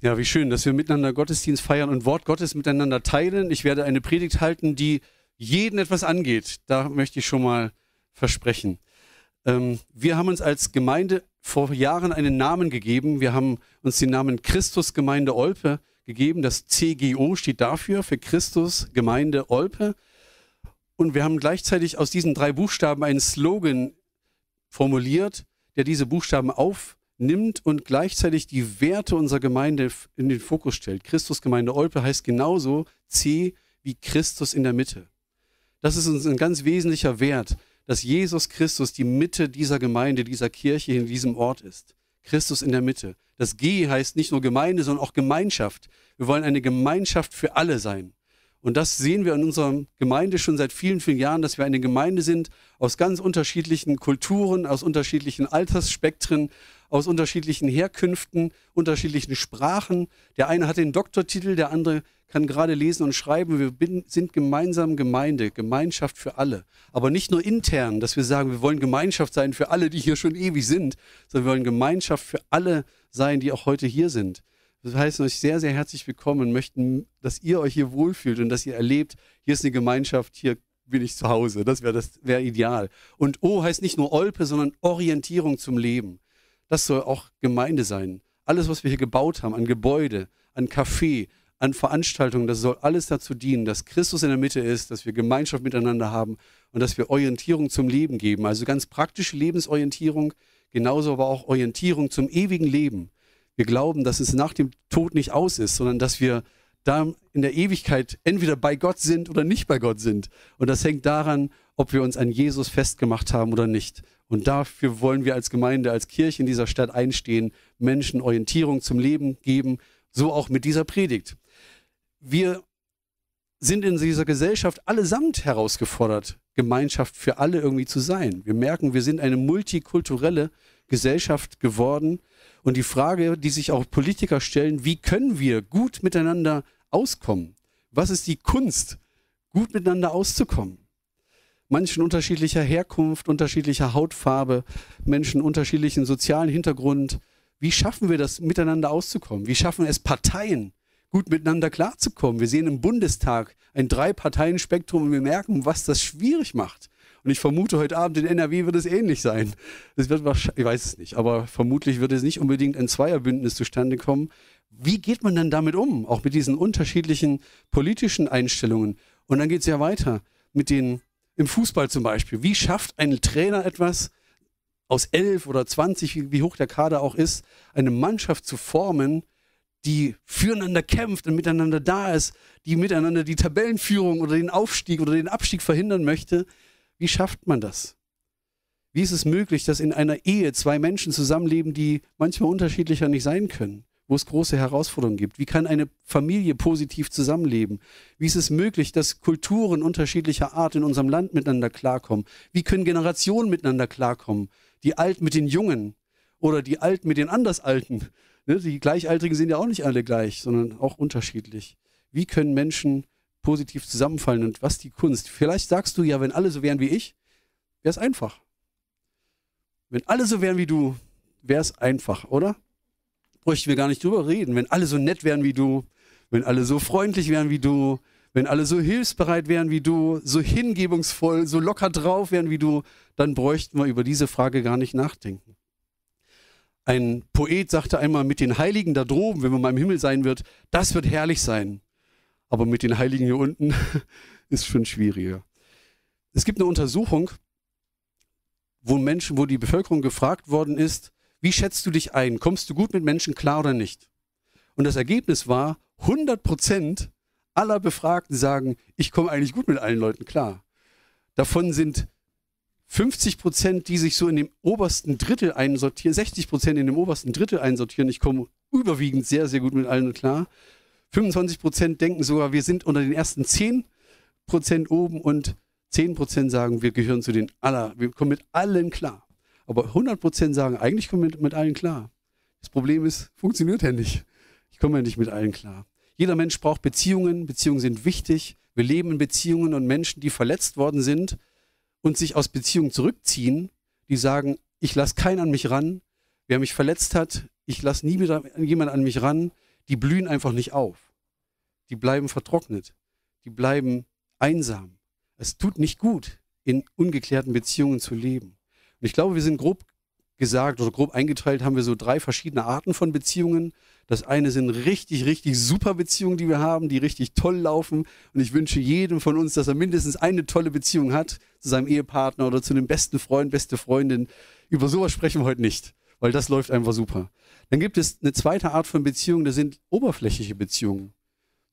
Ja, wie schön, dass wir miteinander Gottesdienst feiern und Wort Gottes miteinander teilen. Ich werde eine Predigt halten, die jeden etwas angeht. Da möchte ich schon mal versprechen. Ähm, wir haben uns als Gemeinde vor Jahren einen Namen gegeben. Wir haben uns den Namen Christus Gemeinde Olpe gegeben. Das CGO steht dafür, für Christus Gemeinde Olpe. Und wir haben gleichzeitig aus diesen drei Buchstaben einen Slogan formuliert, der diese Buchstaben auf nimmt und gleichzeitig die Werte unserer Gemeinde in den Fokus stellt. Christus Gemeinde Olpe heißt genauso C wie Christus in der Mitte. Das ist uns ein ganz wesentlicher Wert, dass Jesus Christus die Mitte dieser Gemeinde, dieser Kirche in diesem Ort ist. Christus in der Mitte. Das G heißt nicht nur Gemeinde, sondern auch Gemeinschaft. Wir wollen eine Gemeinschaft für alle sein. Und das sehen wir in unserer Gemeinde schon seit vielen, vielen Jahren, dass wir eine Gemeinde sind aus ganz unterschiedlichen Kulturen, aus unterschiedlichen Altersspektren, aus unterschiedlichen Herkünften, unterschiedlichen Sprachen. Der eine hat den Doktortitel, der andere kann gerade lesen und schreiben. Wir sind gemeinsam Gemeinde, Gemeinschaft für alle. Aber nicht nur intern, dass wir sagen, wir wollen Gemeinschaft sein für alle, die hier schon ewig sind, sondern wir wollen Gemeinschaft für alle sein, die auch heute hier sind. Das heißt euch sehr, sehr herzlich willkommen und möchten, dass ihr euch hier wohlfühlt und dass ihr erlebt, hier ist eine Gemeinschaft, hier bin ich zu Hause. Das wäre das wäre ideal. Und O heißt nicht nur Olpe, sondern Orientierung zum Leben. Das soll auch Gemeinde sein. Alles, was wir hier gebaut haben, an Gebäude, an Café, an Veranstaltungen, das soll alles dazu dienen, dass Christus in der Mitte ist, dass wir Gemeinschaft miteinander haben und dass wir Orientierung zum Leben geben. Also ganz praktische Lebensorientierung, genauso aber auch Orientierung zum ewigen Leben. Wir glauben, dass es nach dem Tod nicht aus ist, sondern dass wir da in der Ewigkeit entweder bei Gott sind oder nicht bei Gott sind. Und das hängt daran, ob wir uns an Jesus festgemacht haben oder nicht. Und dafür wollen wir als Gemeinde, als Kirche in dieser Stadt einstehen, Menschen Orientierung zum Leben geben, so auch mit dieser Predigt. Wir sind in dieser Gesellschaft allesamt herausgefordert, Gemeinschaft für alle irgendwie zu sein. Wir merken, wir sind eine multikulturelle Gesellschaft geworden. Und die Frage, die sich auch Politiker stellen, wie können wir gut miteinander auskommen? Was ist die Kunst, gut miteinander auszukommen? Menschen unterschiedlicher Herkunft, unterschiedlicher Hautfarbe, Menschen unterschiedlichen sozialen Hintergrund. Wie schaffen wir das, miteinander auszukommen? Wie schaffen es Parteien, gut miteinander klarzukommen? Wir sehen im Bundestag ein Drei-Parteien-Spektrum und wir merken, was das schwierig macht. Und ich vermute, heute Abend in NRW wird es ähnlich sein. Es wird wahrscheinlich, ich weiß es nicht, aber vermutlich wird es nicht unbedingt ein Zweierbündnis zustande kommen. Wie geht man dann damit um? Auch mit diesen unterschiedlichen politischen Einstellungen. Und dann geht es ja weiter mit den im Fußball zum Beispiel. Wie schafft ein Trainer etwas, aus elf oder zwanzig, wie, wie hoch der Kader auch ist, eine Mannschaft zu formen, die füreinander kämpft und miteinander da ist, die miteinander die Tabellenführung oder den Aufstieg oder den Abstieg verhindern möchte. Wie schafft man das? Wie ist es möglich, dass in einer Ehe zwei Menschen zusammenleben, die manchmal unterschiedlicher nicht sein können? wo es große Herausforderungen gibt? Wie kann eine Familie positiv zusammenleben? Wie ist es möglich, dass Kulturen unterschiedlicher Art in unserem Land miteinander klarkommen? Wie können Generationen miteinander klarkommen? Die Alten mit den Jungen oder die Alten mit den Andersalten. Ne, die Gleichaltrigen sind ja auch nicht alle gleich, sondern auch unterschiedlich. Wie können Menschen positiv zusammenfallen und was die Kunst? Vielleicht sagst du ja, wenn alle so wären wie ich, wäre es einfach. Wenn alle so wären wie du, wäre es einfach, oder? bräuchten wir gar nicht drüber reden. Wenn alle so nett wären wie du, wenn alle so freundlich wären wie du, wenn alle so hilfsbereit wären wie du, so hingebungsvoll, so locker drauf wären wie du, dann bräuchten wir über diese Frage gar nicht nachdenken. Ein Poet sagte einmal, mit den Heiligen da droben, wenn man mal im Himmel sein wird, das wird herrlich sein. Aber mit den Heiligen hier unten ist schon schwieriger. Es gibt eine Untersuchung, wo Menschen, wo die Bevölkerung gefragt worden ist, wie schätzt du dich ein? Kommst du gut mit Menschen klar oder nicht? Und das Ergebnis war, 100 Prozent aller Befragten sagen, ich komme eigentlich gut mit allen Leuten klar. Davon sind 50 Prozent, die sich so in dem obersten Drittel einsortieren, 60 Prozent in dem obersten Drittel einsortieren. Ich komme überwiegend sehr, sehr gut mit allen klar. 25 Prozent denken sogar, wir sind unter den ersten 10 Prozent oben und 10 Prozent sagen, wir gehören zu den aller, wir kommen mit allen klar. Aber 100% sagen, eigentlich komme ich mit, mit allen klar. Das Problem ist, funktioniert ja nicht. Ich komme ja nicht mit allen klar. Jeder Mensch braucht Beziehungen. Beziehungen sind wichtig. Wir leben in Beziehungen und Menschen, die verletzt worden sind und sich aus Beziehungen zurückziehen, die sagen, ich lasse keinen an mich ran. Wer mich verletzt hat, ich lasse nie wieder jemand an mich ran. Die blühen einfach nicht auf. Die bleiben vertrocknet. Die bleiben einsam. Es tut nicht gut, in ungeklärten Beziehungen zu leben. Und ich glaube, wir sind grob gesagt oder grob eingeteilt haben wir so drei verschiedene Arten von Beziehungen. Das eine sind richtig, richtig super Beziehungen, die wir haben, die richtig toll laufen. Und ich wünsche jedem von uns, dass er mindestens eine tolle Beziehung hat zu seinem Ehepartner oder zu einem besten Freund, beste Freundin. Über sowas sprechen wir heute nicht, weil das läuft einfach super. Dann gibt es eine zweite Art von Beziehungen, das sind oberflächliche Beziehungen.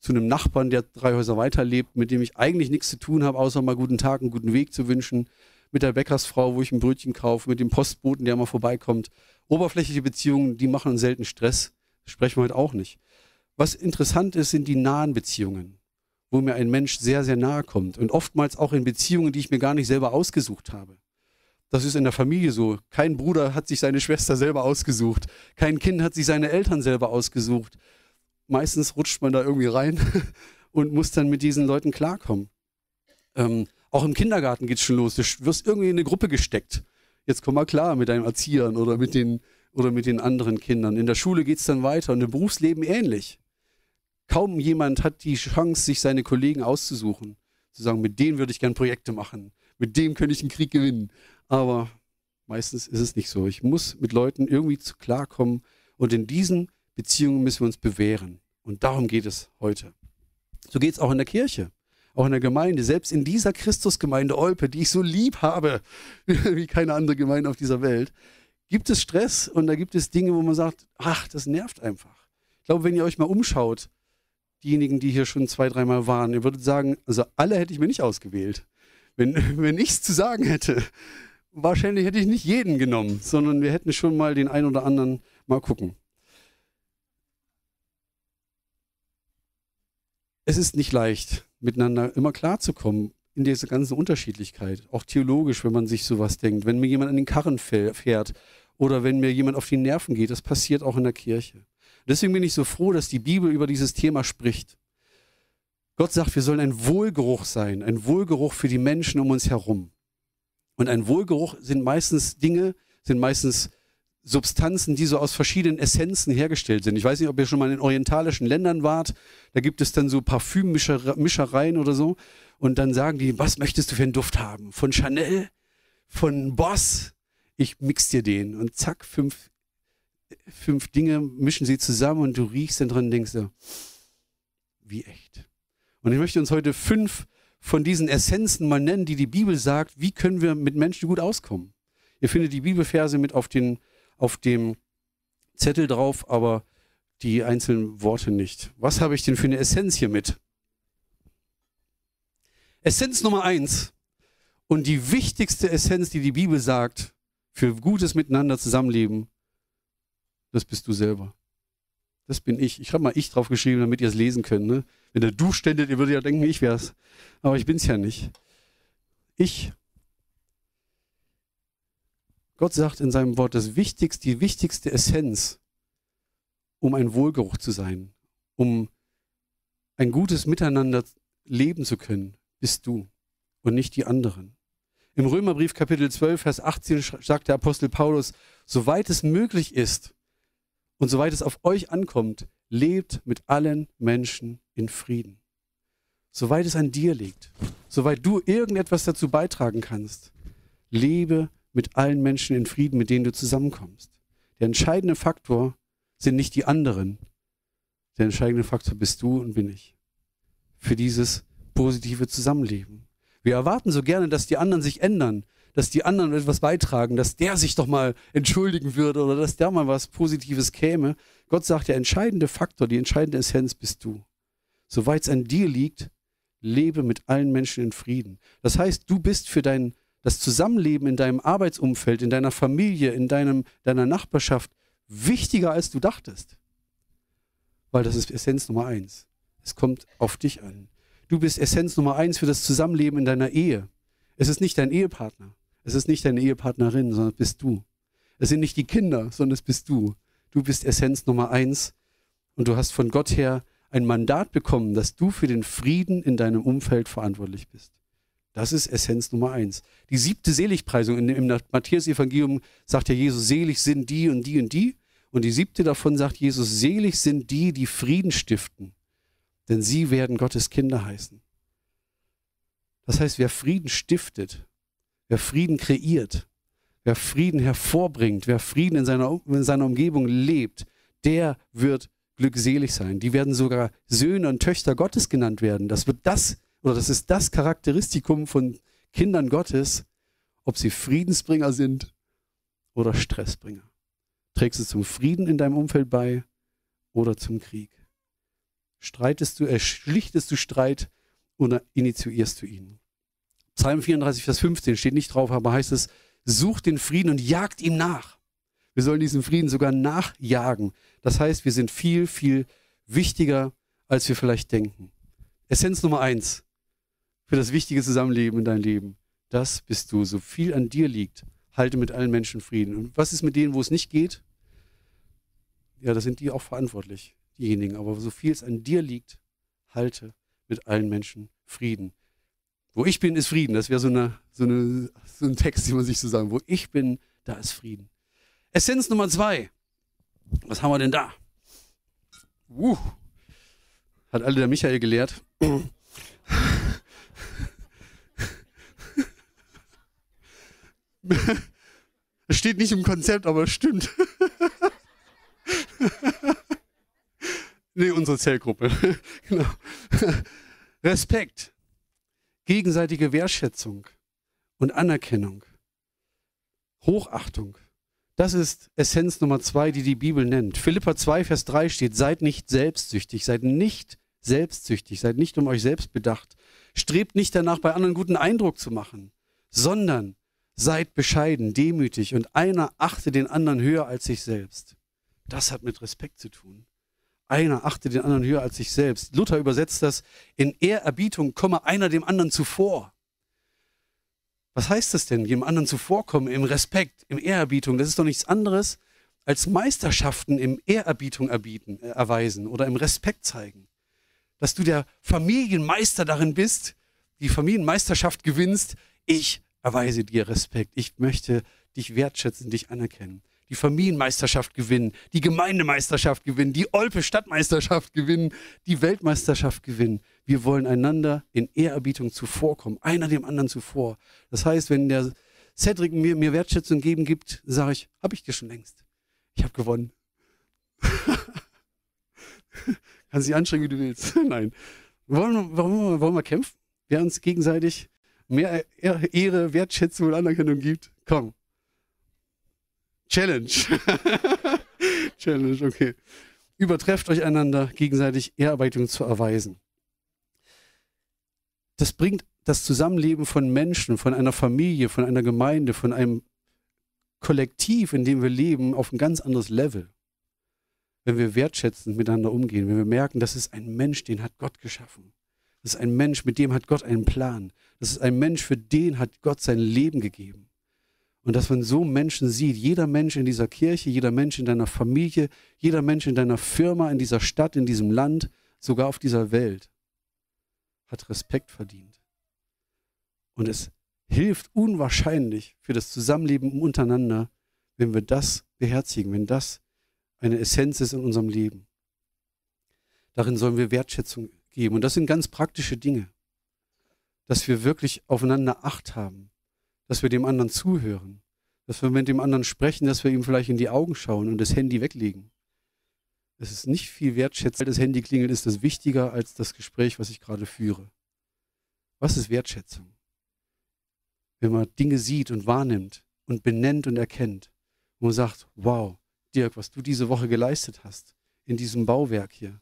Zu einem Nachbarn, der drei Häuser weiter lebt, mit dem ich eigentlich nichts zu tun habe, außer mal guten Tag, einen guten Weg zu wünschen mit der Bäckersfrau, wo ich ein Brötchen kaufe, mit dem Postboten, der mal vorbeikommt. Oberflächliche Beziehungen, die machen selten Stress. Sprechen wir heute auch nicht. Was interessant ist, sind die nahen Beziehungen, wo mir ein Mensch sehr, sehr nahe kommt. Und oftmals auch in Beziehungen, die ich mir gar nicht selber ausgesucht habe. Das ist in der Familie so. Kein Bruder hat sich seine Schwester selber ausgesucht. Kein Kind hat sich seine Eltern selber ausgesucht. Meistens rutscht man da irgendwie rein und muss dann mit diesen Leuten klarkommen. Ähm, auch im Kindergarten geht es schon los. Du wirst irgendwie in eine Gruppe gesteckt. Jetzt komm mal klar mit deinen Erziehern oder mit den, oder mit den anderen Kindern. In der Schule geht es dann weiter und im Berufsleben ähnlich. Kaum jemand hat die Chance, sich seine Kollegen auszusuchen. Zu sagen, mit denen würde ich gerne Projekte machen. Mit dem könnte ich einen Krieg gewinnen. Aber meistens ist es nicht so. Ich muss mit Leuten irgendwie zu klarkommen. Und in diesen Beziehungen müssen wir uns bewähren. Und darum geht es heute. So geht es auch in der Kirche auch in der Gemeinde, selbst in dieser Christusgemeinde Olpe, die ich so lieb habe, wie keine andere Gemeinde auf dieser Welt, gibt es Stress und da gibt es Dinge, wo man sagt, ach, das nervt einfach. Ich glaube, wenn ihr euch mal umschaut, diejenigen, die hier schon zwei, dreimal waren, ihr würdet sagen, also alle hätte ich mir nicht ausgewählt. Wenn, wenn ich es zu sagen hätte, wahrscheinlich hätte ich nicht jeden genommen, sondern wir hätten schon mal den einen oder anderen mal gucken. Es ist nicht leicht, miteinander immer klarzukommen in dieser ganzen Unterschiedlichkeit. Auch theologisch, wenn man sich sowas denkt. Wenn mir jemand an den Karren fährt oder wenn mir jemand auf die Nerven geht, das passiert auch in der Kirche. Deswegen bin ich so froh, dass die Bibel über dieses Thema spricht. Gott sagt, wir sollen ein Wohlgeruch sein, ein Wohlgeruch für die Menschen um uns herum. Und ein Wohlgeruch sind meistens Dinge, sind meistens Substanzen, die so aus verschiedenen Essenzen hergestellt sind. Ich weiß nicht, ob ihr schon mal in orientalischen Ländern wart. Da gibt es dann so Parfümmischereien oder so. Und dann sagen die, was möchtest du für einen Duft haben? Von Chanel? Von Boss? Ich mix dir den. Und zack, fünf, fünf Dinge mischen sie zusammen und du riechst dann drin und denkst so, wie echt. Und ich möchte uns heute fünf von diesen Essenzen mal nennen, die die Bibel sagt, wie können wir mit Menschen gut auskommen. Ihr findet die Bibelverse mit auf den auf dem Zettel drauf, aber die einzelnen Worte nicht. Was habe ich denn für eine Essenz hier mit? Essenz Nummer eins und die wichtigste Essenz, die die Bibel sagt, für gutes Miteinander zusammenleben, das bist du selber. Das bin ich. Ich habe mal ich drauf geschrieben, damit ihr es lesen könnt. Ne? Wenn da du ständet, ihr würdet ja denken, ich wär's. Aber ich bin's ja nicht. Ich Gott sagt in seinem Wort, das Wichtigste, die wichtigste Essenz, um ein Wohlgeruch zu sein, um ein gutes Miteinander leben zu können, bist du und nicht die anderen. Im Römerbrief Kapitel 12, Vers 18 sagt der Apostel Paulus, soweit es möglich ist und soweit es auf euch ankommt, lebt mit allen Menschen in Frieden. Soweit es an dir liegt, soweit du irgendetwas dazu beitragen kannst, lebe mit allen Menschen in Frieden, mit denen du zusammenkommst. Der entscheidende Faktor sind nicht die anderen. Der entscheidende Faktor bist du und bin ich. Für dieses positive Zusammenleben. Wir erwarten so gerne, dass die anderen sich ändern, dass die anderen etwas beitragen, dass der sich doch mal entschuldigen würde oder dass der mal was Positives käme. Gott sagt, der entscheidende Faktor, die entscheidende Essenz bist du. Soweit es an dir liegt, lebe mit allen Menschen in Frieden. Das heißt, du bist für deinen das Zusammenleben in deinem Arbeitsumfeld, in deiner Familie, in deinem, deiner Nachbarschaft wichtiger, als du dachtest. Weil das ist Essenz Nummer eins. Es kommt auf dich an. Du bist Essenz Nummer eins für das Zusammenleben in deiner Ehe. Es ist nicht dein Ehepartner. Es ist nicht deine Ehepartnerin, sondern es bist du. Es sind nicht die Kinder, sondern es bist du. Du bist Essenz Nummer eins und du hast von Gott her ein Mandat bekommen, dass du für den Frieden in deinem Umfeld verantwortlich bist. Das ist Essenz Nummer eins. Die siebte Seligpreisung im Matthäus-Evangelium sagt ja Jesus, selig sind die und die und die. Und die siebte davon sagt Jesus, selig sind die, die Frieden stiften, denn sie werden Gottes Kinder heißen. Das heißt, wer Frieden stiftet, wer Frieden kreiert, wer Frieden hervorbringt, wer Frieden in seiner, in seiner Umgebung lebt, der wird glückselig sein. Die werden sogar Söhne und Töchter Gottes genannt werden. Das wird das, oder das ist das Charakteristikum von Kindern Gottes, ob sie Friedensbringer sind oder Stressbringer. Trägst du zum Frieden in deinem Umfeld bei oder zum Krieg? Streitest du, erschlichtest du Streit oder initiierst du ihn? Psalm 34, Vers 15 steht nicht drauf, aber heißt es, sucht den Frieden und jagt ihm nach. Wir sollen diesen Frieden sogar nachjagen. Das heißt, wir sind viel, viel wichtiger, als wir vielleicht denken. Essenz Nummer eins für das wichtige Zusammenleben in deinem Leben. Das bist du. So viel an dir liegt, halte mit allen Menschen Frieden. Und was ist mit denen, wo es nicht geht? Ja, da sind die auch verantwortlich, diejenigen. Aber so viel es an dir liegt, halte mit allen Menschen Frieden. Wo ich bin, ist Frieden. Das wäre so, eine, so, eine, so ein Text, den man sich so sagen. Wo ich bin, da ist Frieden. Essenz Nummer zwei. Was haben wir denn da? Uh, hat alle der Michael gelehrt. Es steht nicht im Konzept, aber es stimmt. nee, unsere Zellgruppe. genau. Respekt, gegenseitige Wertschätzung und Anerkennung, Hochachtung. Das ist Essenz Nummer zwei, die die Bibel nennt. Philippa 2, Vers 3 steht, seid nicht selbstsüchtig, seid nicht selbstsüchtig, seid nicht um euch selbst bedacht. Strebt nicht danach, bei anderen guten Eindruck zu machen, sondern seid bescheiden, demütig und einer achte den anderen höher als sich selbst. Das hat mit Respekt zu tun. Einer achte den anderen höher als sich selbst. Luther übersetzt das, in Ehrerbietung komme einer dem anderen zuvor. Was heißt das denn, dem anderen zuvorkommen, im Respekt, im Ehrerbietung? Das ist doch nichts anderes als Meisterschaften im Ehrerbietung erbieten, äh, erweisen oder im Respekt zeigen. Dass du der Familienmeister darin bist, die Familienmeisterschaft gewinnst, ich erweise dir Respekt. Ich möchte dich wertschätzen, dich anerkennen. Die Familienmeisterschaft gewinnen, die Gemeindemeisterschaft gewinnen, die Olpe Stadtmeisterschaft gewinnen, die Weltmeisterschaft gewinnen. Wir wollen einander in Ehrerbietung zuvorkommen, einer dem anderen zuvor. Das heißt, wenn der Cedric mir, mir Wertschätzung geben gibt, sage ich, habe ich dir schon längst. Ich habe gewonnen. Kannst dich anstrengen, wie du willst. Nein. Wollen, wollen, wollen wir kämpfen? Wir uns gegenseitig mehr Ehre, Wertschätzung und Anerkennung gibt. Komm. Challenge. Challenge, okay. Übertrefft euch einander, gegenseitig Ehrerbietung zu erweisen. Das bringt das Zusammenleben von Menschen, von einer Familie, von einer Gemeinde, von einem Kollektiv, in dem wir leben, auf ein ganz anderes Level. Wenn wir wertschätzend miteinander umgehen, wenn wir merken, das ist ein Mensch, den hat Gott geschaffen. Das ist ein Mensch, mit dem hat Gott einen Plan. Das ist ein Mensch, für den hat Gott sein Leben gegeben. Und dass man so Menschen sieht, jeder Mensch in dieser Kirche, jeder Mensch in deiner Familie, jeder Mensch in deiner Firma, in dieser Stadt, in diesem Land, sogar auf dieser Welt, hat Respekt verdient. Und es hilft unwahrscheinlich für das Zusammenleben untereinander, wenn wir das beherzigen, wenn das eine Essenz ist in unserem Leben. Darin sollen wir Wertschätzung geben. Und das sind ganz praktische Dinge. Dass wir wirklich aufeinander Acht haben, dass wir dem anderen zuhören, dass wir mit dem anderen sprechen, dass wir ihm vielleicht in die Augen schauen und das Handy weglegen. Es ist nicht viel wertschätzend. Das Handy klingelt, ist das wichtiger als das Gespräch, was ich gerade führe. Was ist Wertschätzung? Wenn man Dinge sieht und wahrnimmt und benennt und erkennt und sagt, wow, Dirk, was du diese Woche geleistet hast in diesem Bauwerk hier,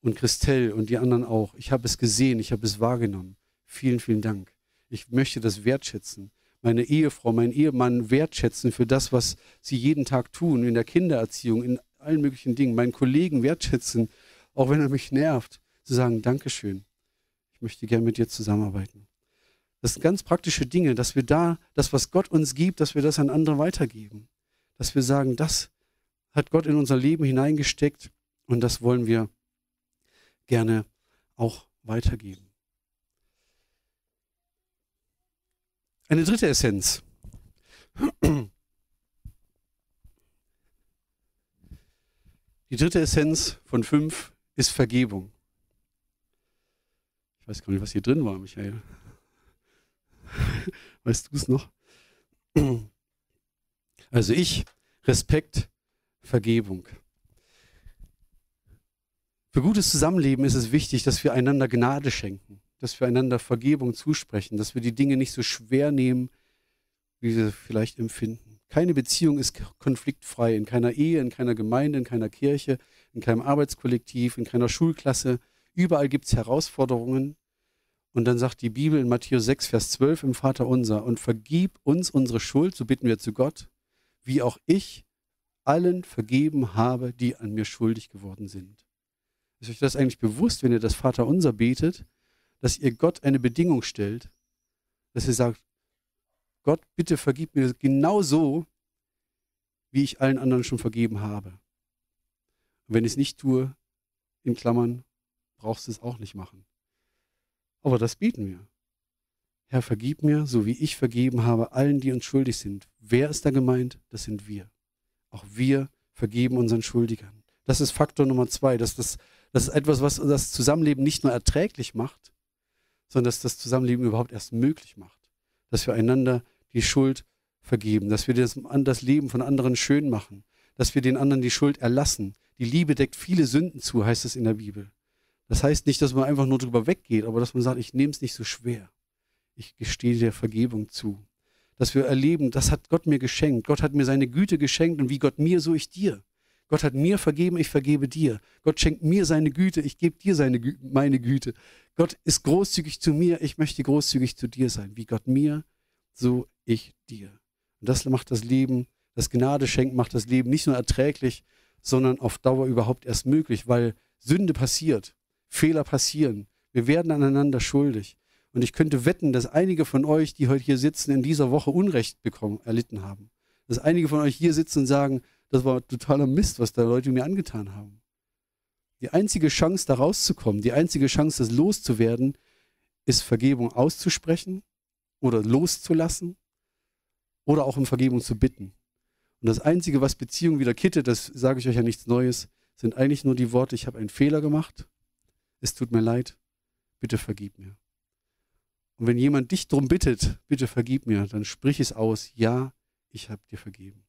und Christelle und die anderen auch. Ich habe es gesehen, ich habe es wahrgenommen. Vielen, vielen Dank. Ich möchte das wertschätzen. Meine Ehefrau, mein Ehemann wertschätzen für das, was sie jeden Tag tun, in der Kindererziehung, in allen möglichen Dingen. Meinen Kollegen wertschätzen, auch wenn er mich nervt, zu sagen, Dankeschön. Ich möchte gern mit dir zusammenarbeiten. Das sind ganz praktische Dinge, dass wir da, das, was Gott uns gibt, dass wir das an andere weitergeben. Dass wir sagen, das hat Gott in unser Leben hineingesteckt und das wollen wir gerne auch weitergeben. Eine dritte Die dritte Essenz von fünf ist Vergebung. Ich weiß gar nicht, was hier drin war, Michael. Weißt du es noch? Also ich, Respekt, Vergebung. Für gutes Zusammenleben ist es wichtig, dass wir einander Gnade schenken, dass wir einander Vergebung zusprechen, dass wir die Dinge nicht so schwer nehmen, wie sie vielleicht empfinden. Keine Beziehung ist konfliktfrei, in keiner Ehe, in keiner Gemeinde, in keiner Kirche, in keinem Arbeitskollektiv, in keiner Schulklasse. Überall gibt es Herausforderungen. Und dann sagt die Bibel in Matthäus 6, Vers 12 im Vater unser, und vergib uns unsere Schuld, so bitten wir zu Gott, wie auch ich allen vergeben habe, die an mir schuldig geworden sind. Ist euch das eigentlich bewusst, wenn ihr das Vater unser betet, dass ihr Gott eine Bedingung stellt, dass ihr sagt, Gott, bitte vergib mir genau so, wie ich allen anderen schon vergeben habe. Und wenn ich es nicht tue, in Klammern, brauchst du es auch nicht machen. Aber das bieten wir. Herr, vergib mir, so wie ich vergeben habe, allen, die uns schuldig sind. Wer ist da gemeint? Das sind wir. Auch wir vergeben unseren Schuldigern. Das ist Faktor Nummer zwei. Dass das, das ist etwas, was das Zusammenleben nicht nur erträglich macht, sondern dass das Zusammenleben überhaupt erst möglich macht. Dass wir einander die Schuld vergeben, dass wir das, das Leben von anderen schön machen, dass wir den anderen die Schuld erlassen. Die Liebe deckt viele Sünden zu, heißt es in der Bibel. Das heißt nicht, dass man einfach nur drüber weggeht, aber dass man sagt, ich nehme es nicht so schwer. Ich gestehe der Vergebung zu. Dass wir erleben, das hat Gott mir geschenkt. Gott hat mir seine Güte geschenkt und wie Gott mir, so ich dir. Gott hat mir vergeben, ich vergebe dir. Gott schenkt mir seine Güte, ich gebe dir seine, meine Güte. Gott ist großzügig zu mir, ich möchte großzügig zu dir sein. Wie Gott mir, so ich dir. Und das macht das Leben, das Gnade schenkt, macht das Leben nicht nur erträglich, sondern auf Dauer überhaupt erst möglich, weil Sünde passiert. Fehler passieren. Wir werden aneinander schuldig. Und ich könnte wetten, dass einige von euch, die heute hier sitzen, in dieser Woche Unrecht bekommen, erlitten haben. Dass einige von euch hier sitzen und sagen, das war totaler Mist, was da Leute mir angetan haben. Die einzige Chance, da rauszukommen, die einzige Chance, das loszuwerden, ist Vergebung auszusprechen oder loszulassen oder auch um Vergebung zu bitten. Und das Einzige, was Beziehung wieder kittet, das sage ich euch ja nichts Neues, sind eigentlich nur die Worte, ich habe einen Fehler gemacht es tut mir leid, bitte vergib mir. Und wenn jemand dich darum bittet, bitte vergib mir, dann sprich es aus, ja, ich habe dir vergeben.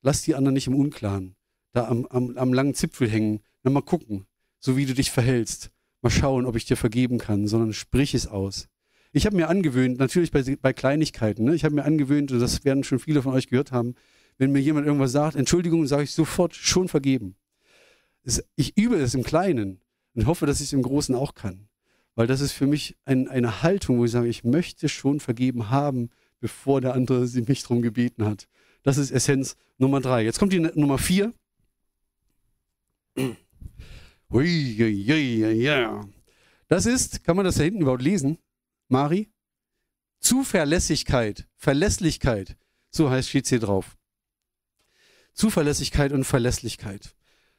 Lass die anderen nicht im Unklaren, da am, am, am langen Zipfel hängen, dann mal gucken, so wie du dich verhältst, mal schauen, ob ich dir vergeben kann, sondern sprich es aus. Ich habe mir angewöhnt, natürlich bei, bei Kleinigkeiten, ne? ich habe mir angewöhnt, und das werden schon viele von euch gehört haben, wenn mir jemand irgendwas sagt, Entschuldigung, sage ich sofort schon vergeben. Ich übe es im Kleinen. Und hoffe, dass ich es im Großen auch kann. Weil das ist für mich ein, eine Haltung, wo ich sage, ich möchte schon vergeben haben, bevor der andere sie mich darum gebeten hat. Das ist Essenz Nummer drei. Jetzt kommt die Nummer vier. Das ist, kann man das da hinten überhaupt lesen? Mari? Zuverlässigkeit, Verlässlichkeit. So heißt steht hier drauf. Zuverlässigkeit und Verlässlichkeit.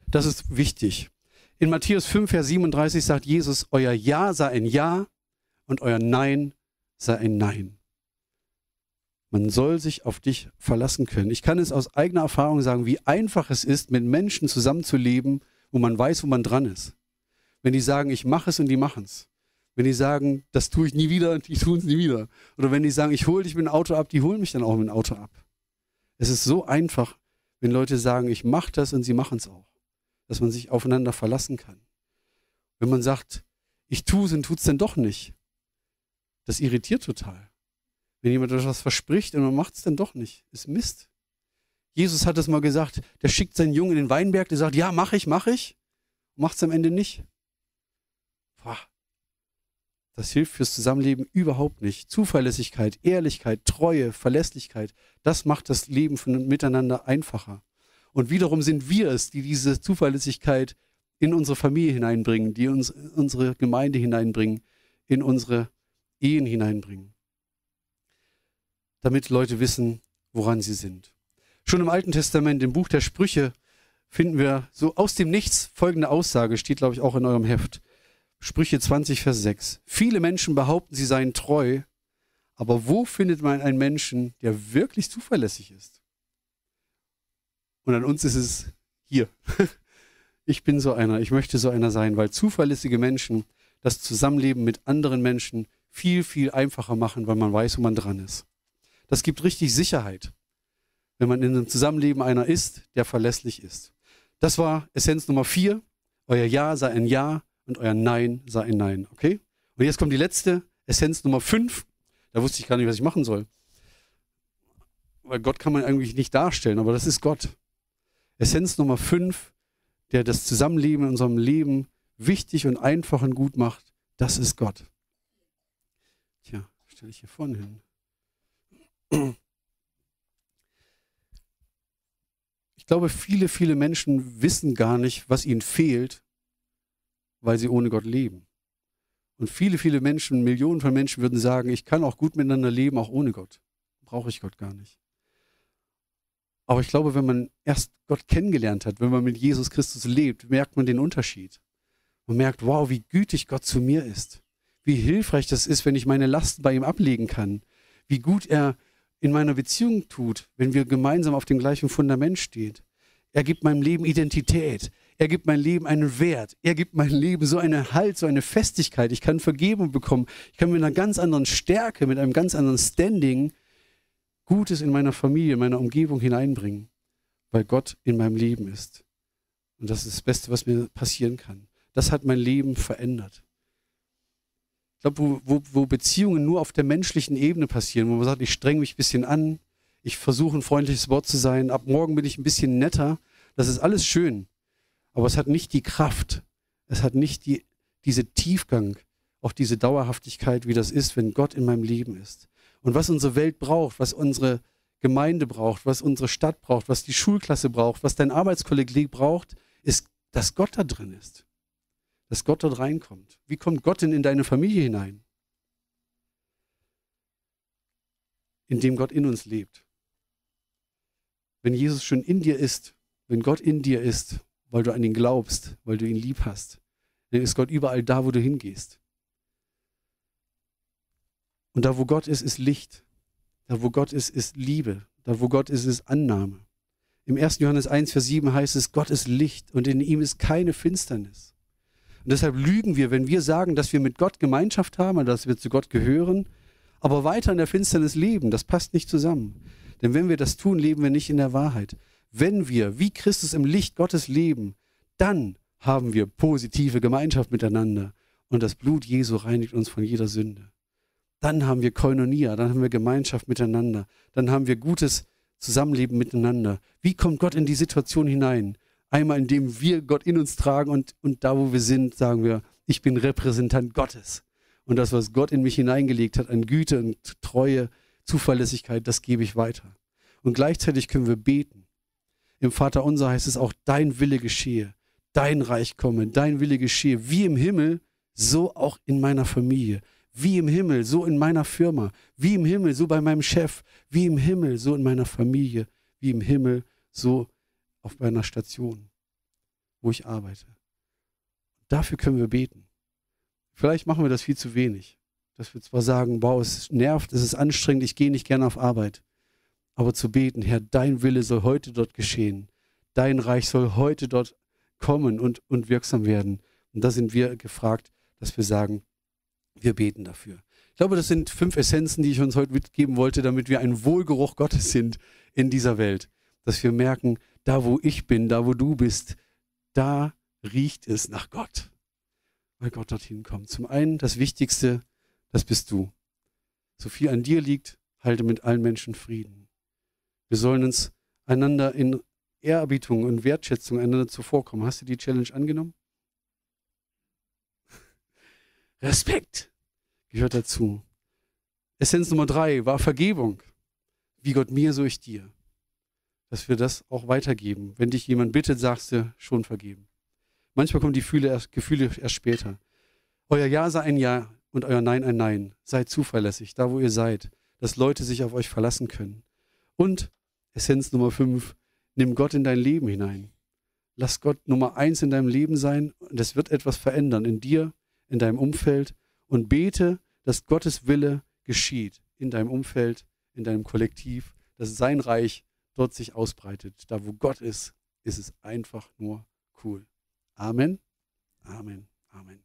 Das ist wichtig. In Matthäus 5, Vers 37 sagt Jesus, euer Ja sei ein Ja und euer Nein sei ein Nein. Man soll sich auf dich verlassen können. Ich kann es aus eigener Erfahrung sagen, wie einfach es ist, mit Menschen zusammenzuleben, wo man weiß, wo man dran ist. Wenn die sagen, ich mache es und die machen es. Wenn die sagen, das tue ich nie wieder, die tun es nie wieder. Oder wenn die sagen, ich hole dich mit dem Auto ab, die holen mich dann auch mit dem Auto ab. Es ist so einfach, wenn Leute sagen, ich mache das und sie machen es auch dass man sich aufeinander verlassen kann. Wenn man sagt, ich tue es und tut es dann doch nicht, das irritiert total. Wenn jemand etwas verspricht und man macht es dann doch nicht, ist Mist. Jesus hat es mal gesagt, der schickt seinen Jungen in den Weinberg, der sagt, ja, mach ich, mach ich, macht es am Ende nicht. Boah. Das hilft fürs Zusammenleben überhaupt nicht. Zuverlässigkeit, Ehrlichkeit, Treue, Verlässlichkeit, das macht das Leben von miteinander einfacher. Und wiederum sind wir es, die diese Zuverlässigkeit in unsere Familie hineinbringen, die uns in unsere Gemeinde hineinbringen, in unsere Ehen hineinbringen. Damit Leute wissen, woran sie sind. Schon im Alten Testament, im Buch der Sprüche, finden wir so aus dem Nichts folgende Aussage, steht glaube ich auch in eurem Heft. Sprüche 20, Vers 6. Viele Menschen behaupten, sie seien treu, aber wo findet man einen Menschen, der wirklich zuverlässig ist? Und an uns ist es hier. Ich bin so einer, ich möchte so einer sein, weil zuverlässige Menschen das Zusammenleben mit anderen Menschen viel, viel einfacher machen, weil man weiß, wo man dran ist. Das gibt richtig Sicherheit, wenn man in einem Zusammenleben einer ist, der verlässlich ist. Das war Essenz Nummer vier. Euer Ja sei ein Ja und euer Nein sei ein Nein. Okay? Und jetzt kommt die letzte, Essenz Nummer fünf. Da wusste ich gar nicht, was ich machen soll. Weil Gott kann man eigentlich nicht darstellen, aber das ist Gott. Essenz Nummer fünf, der das Zusammenleben in unserem Leben wichtig und einfach und gut macht, das ist Gott. Tja, stelle ich hier vorne hin. Ich glaube, viele, viele Menschen wissen gar nicht, was ihnen fehlt, weil sie ohne Gott leben. Und viele, viele Menschen, Millionen von Menschen würden sagen, ich kann auch gut miteinander leben, auch ohne Gott. Brauche ich Gott gar nicht. Aber ich glaube, wenn man erst Gott kennengelernt hat, wenn man mit Jesus Christus lebt, merkt man den Unterschied. Man merkt, wow, wie gütig Gott zu mir ist. Wie hilfreich das ist, wenn ich meine Lasten bei ihm ablegen kann. Wie gut er in meiner Beziehung tut, wenn wir gemeinsam auf dem gleichen Fundament stehen. Er gibt meinem Leben Identität. Er gibt meinem Leben einen Wert. Er gibt meinem Leben so einen Halt, so eine Festigkeit. Ich kann Vergebung bekommen. Ich kann mit einer ganz anderen Stärke, mit einem ganz anderen Standing Gutes in meiner Familie, in meiner Umgebung hineinbringen, weil Gott in meinem Leben ist. Und das ist das Beste, was mir passieren kann. Das hat mein Leben verändert. Ich glaube, wo, wo, wo Beziehungen nur auf der menschlichen Ebene passieren, wo man sagt, ich streng mich ein bisschen an, ich versuche ein freundliches Wort zu sein, ab morgen bin ich ein bisschen netter, das ist alles schön. Aber es hat nicht die Kraft, es hat nicht die, diese Tiefgang, auch diese Dauerhaftigkeit, wie das ist, wenn Gott in meinem Leben ist. Und was unsere Welt braucht, was unsere Gemeinde braucht, was unsere Stadt braucht, was die Schulklasse braucht, was dein Arbeitskolleg braucht, ist, dass Gott da drin ist. Dass Gott dort reinkommt. Wie kommt Gott denn in deine Familie hinein? Indem Gott in uns lebt. Wenn Jesus schon in dir ist, wenn Gott in dir ist, weil du an ihn glaubst, weil du ihn lieb hast, dann ist Gott überall da, wo du hingehst. Und da, wo Gott ist, ist Licht. Da, wo Gott ist, ist Liebe. Da, wo Gott ist, ist Annahme. Im 1. Johannes 1, Vers 7 heißt es, Gott ist Licht und in ihm ist keine Finsternis. Und deshalb lügen wir, wenn wir sagen, dass wir mit Gott Gemeinschaft haben und dass wir zu Gott gehören, aber weiter in der Finsternis leben. Das passt nicht zusammen. Denn wenn wir das tun, leben wir nicht in der Wahrheit. Wenn wir wie Christus im Licht Gottes leben, dann haben wir positive Gemeinschaft miteinander und das Blut Jesu reinigt uns von jeder Sünde dann haben wir Koinonia, dann haben wir Gemeinschaft miteinander, dann haben wir gutes Zusammenleben miteinander. Wie kommt Gott in die Situation hinein? Einmal, indem wir Gott in uns tragen und, und da, wo wir sind, sagen wir, ich bin Repräsentant Gottes. Und das, was Gott in mich hineingelegt hat, an Güte und Treue, Zuverlässigkeit, das gebe ich weiter. Und gleichzeitig können wir beten. Im Vater unser heißt es auch, dein Wille geschehe, dein Reich komme, dein Wille geschehe, wie im Himmel, so auch in meiner Familie. Wie im Himmel, so in meiner Firma. Wie im Himmel, so bei meinem Chef. Wie im Himmel, so in meiner Familie. Wie im Himmel, so auf meiner Station, wo ich arbeite. Dafür können wir beten. Vielleicht machen wir das viel zu wenig. Dass wir zwar sagen, wow, es nervt, es ist anstrengend, ich gehe nicht gerne auf Arbeit. Aber zu beten, Herr, dein Wille soll heute dort geschehen. Dein Reich soll heute dort kommen und, und wirksam werden. Und da sind wir gefragt, dass wir sagen, wir beten dafür. Ich glaube, das sind fünf Essenzen, die ich uns heute mitgeben wollte, damit wir ein Wohlgeruch Gottes sind in dieser Welt. Dass wir merken, da wo ich bin, da wo du bist, da riecht es nach Gott, weil Gott dorthin kommt. Zum einen das Wichtigste, das bist du. So viel an dir liegt, halte mit allen Menschen Frieden. Wir sollen uns einander in Ehrerbietung und Wertschätzung einander zuvorkommen. Hast du die Challenge angenommen? Respekt gehört dazu. Essenz Nummer drei war Vergebung. Wie Gott mir, so ich dir. Dass wir das auch weitergeben. Wenn dich jemand bittet, sagst du schon vergeben. Manchmal kommen die Gefühle erst, Gefühle erst später. Euer Ja sei ein Ja und euer Nein ein Nein. Seid zuverlässig, da wo ihr seid, dass Leute sich auf euch verlassen können. Und Essenz Nummer fünf, nimm Gott in dein Leben hinein. Lass Gott Nummer eins in deinem Leben sein und es wird etwas verändern in dir, in deinem Umfeld und bete, dass Gottes Wille geschieht in deinem Umfeld, in deinem Kollektiv, dass sein Reich dort sich ausbreitet. Da, wo Gott ist, ist es einfach nur cool. Amen. Amen.